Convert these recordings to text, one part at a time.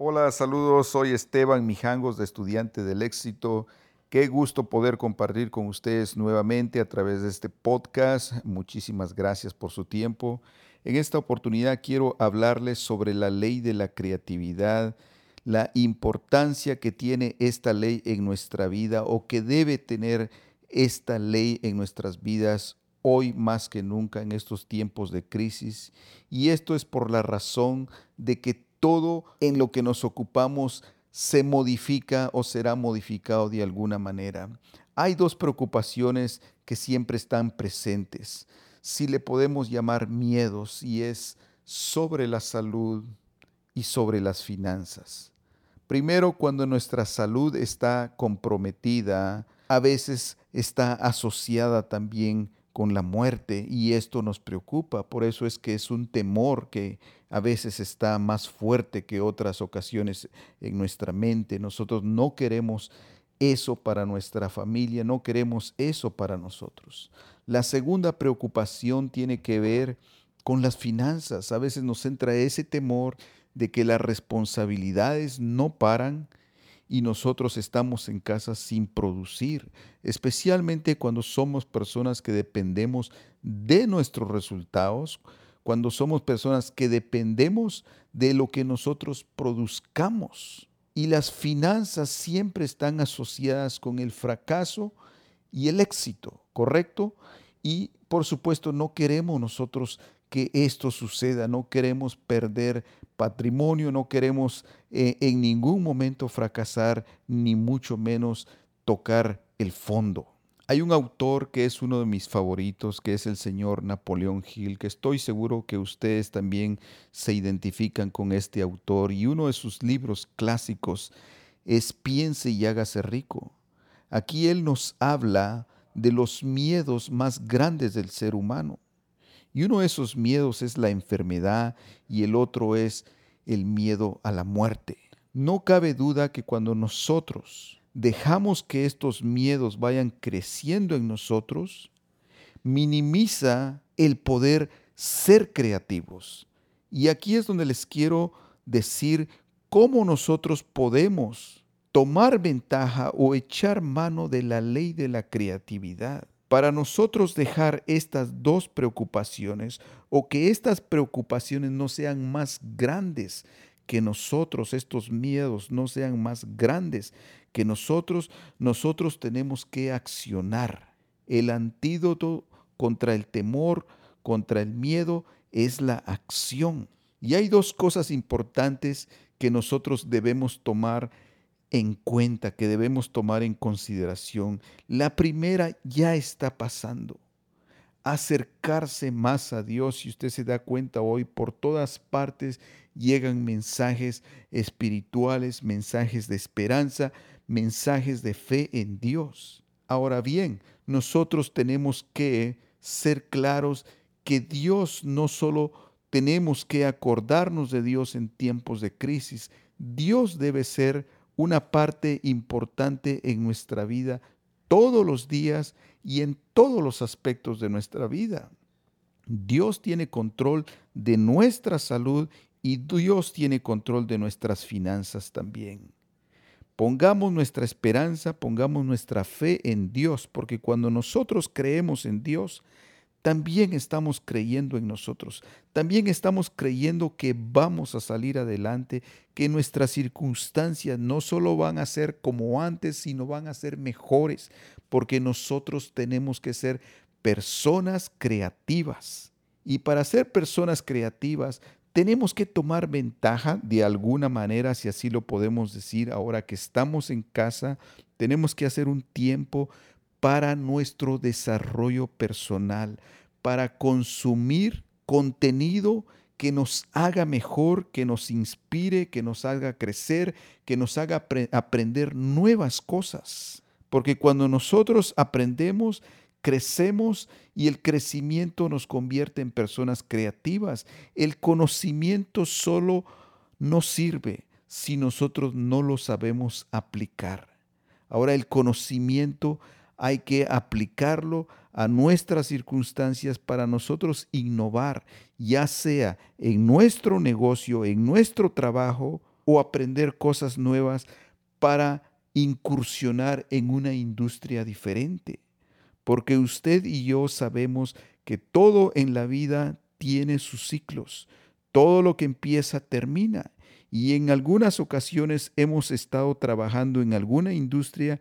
Hola, saludos. Soy Esteban Mijangos de Estudiante del Éxito. Qué gusto poder compartir con ustedes nuevamente a través de este podcast. Muchísimas gracias por su tiempo. En esta oportunidad quiero hablarles sobre la ley de la creatividad, la importancia que tiene esta ley en nuestra vida o que debe tener esta ley en nuestras vidas hoy más que nunca en estos tiempos de crisis. Y esto es por la razón de que todo en lo que nos ocupamos se modifica o será modificado de alguna manera. Hay dos preocupaciones que siempre están presentes, si le podemos llamar miedos, y es sobre la salud y sobre las finanzas. Primero, cuando nuestra salud está comprometida, a veces está asociada también con la muerte y esto nos preocupa. Por eso es que es un temor que a veces está más fuerte que otras ocasiones en nuestra mente. Nosotros no queremos eso para nuestra familia, no queremos eso para nosotros. La segunda preocupación tiene que ver con las finanzas. A veces nos entra ese temor de que las responsabilidades no paran y nosotros estamos en casa sin producir, especialmente cuando somos personas que dependemos de nuestros resultados, cuando somos personas que dependemos de lo que nosotros produzcamos. Y las finanzas siempre están asociadas con el fracaso y el éxito, ¿correcto? Y por supuesto no queremos nosotros que esto suceda, no queremos perder patrimonio, no queremos eh, en ningún momento fracasar, ni mucho menos tocar el fondo. Hay un autor que es uno de mis favoritos, que es el señor Napoleón Hill, que estoy seguro que ustedes también se identifican con este autor, y uno de sus libros clásicos es Piense y hágase rico. Aquí él nos habla de los miedos más grandes del ser humano. Y uno de esos miedos es la enfermedad y el otro es el miedo a la muerte. No cabe duda que cuando nosotros dejamos que estos miedos vayan creciendo en nosotros, minimiza el poder ser creativos. Y aquí es donde les quiero decir cómo nosotros podemos tomar ventaja o echar mano de la ley de la creatividad para nosotros dejar estas dos preocupaciones o que estas preocupaciones no sean más grandes que nosotros, estos miedos no sean más grandes que nosotros, nosotros tenemos que accionar. El antídoto contra el temor, contra el miedo, es la acción. Y hay dos cosas importantes que nosotros debemos tomar en cuenta, que debemos tomar en consideración. La primera ya está pasando. Acercarse más a Dios. Si usted se da cuenta hoy, por todas partes llegan mensajes espirituales, mensajes de esperanza, mensajes de fe en Dios. Ahora bien, nosotros tenemos que ser claros que Dios no solo tenemos que acordarnos de Dios en tiempos de crisis, Dios debe ser una parte importante en nuestra vida todos los días y en todos los aspectos de nuestra vida. Dios tiene control de nuestra salud y Dios tiene control de nuestras finanzas también. Pongamos nuestra esperanza, pongamos nuestra fe en Dios, porque cuando nosotros creemos en Dios, también estamos creyendo en nosotros, también estamos creyendo que vamos a salir adelante, que nuestras circunstancias no solo van a ser como antes, sino van a ser mejores, porque nosotros tenemos que ser personas creativas. Y para ser personas creativas, tenemos que tomar ventaja de alguna manera, si así lo podemos decir, ahora que estamos en casa, tenemos que hacer un tiempo para nuestro desarrollo personal, para consumir contenido que nos haga mejor, que nos inspire, que nos haga crecer, que nos haga aprender nuevas cosas. Porque cuando nosotros aprendemos, crecemos y el crecimiento nos convierte en personas creativas. El conocimiento solo no sirve si nosotros no lo sabemos aplicar. Ahora el conocimiento hay que aplicarlo a nuestras circunstancias para nosotros innovar, ya sea en nuestro negocio, en nuestro trabajo o aprender cosas nuevas para incursionar en una industria diferente. Porque usted y yo sabemos que todo en la vida tiene sus ciclos. Todo lo que empieza termina. Y en algunas ocasiones hemos estado trabajando en alguna industria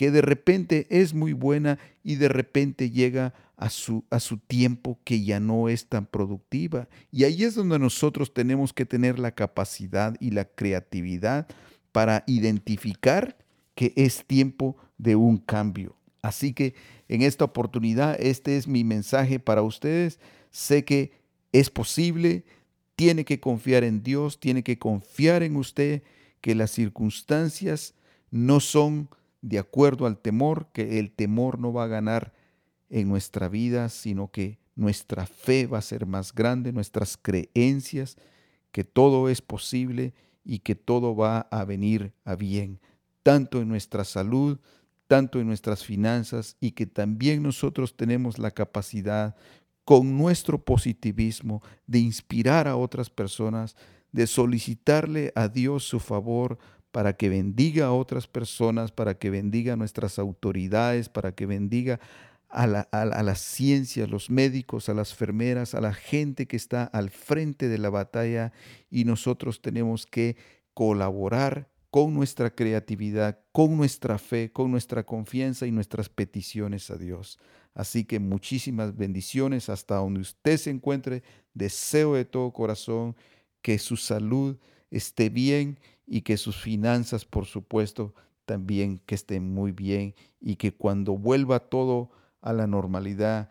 que de repente es muy buena y de repente llega a su, a su tiempo que ya no es tan productiva. Y ahí es donde nosotros tenemos que tener la capacidad y la creatividad para identificar que es tiempo de un cambio. Así que en esta oportunidad, este es mi mensaje para ustedes. Sé que es posible, tiene que confiar en Dios, tiene que confiar en usted, que las circunstancias no son de acuerdo al temor, que el temor no va a ganar en nuestra vida, sino que nuestra fe va a ser más grande, nuestras creencias, que todo es posible y que todo va a venir a bien, tanto en nuestra salud, tanto en nuestras finanzas, y que también nosotros tenemos la capacidad con nuestro positivismo de inspirar a otras personas, de solicitarle a Dios su favor para que bendiga a otras personas, para que bendiga a nuestras autoridades, para que bendiga a la, a, ciencia, a los médicos, a las enfermeras, a la gente que está al frente de la batalla y nosotros tenemos que colaborar con nuestra creatividad, con nuestra fe, con nuestra confianza y nuestras peticiones a Dios. Así que muchísimas bendiciones hasta donde usted se encuentre. Deseo de todo corazón que su salud esté bien y que sus finanzas, por supuesto, también que estén muy bien y que cuando vuelva todo a la normalidad,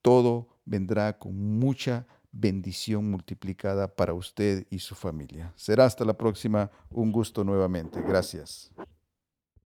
todo vendrá con mucha bendición multiplicada para usted y su familia. Será hasta la próxima. Un gusto nuevamente. Gracias.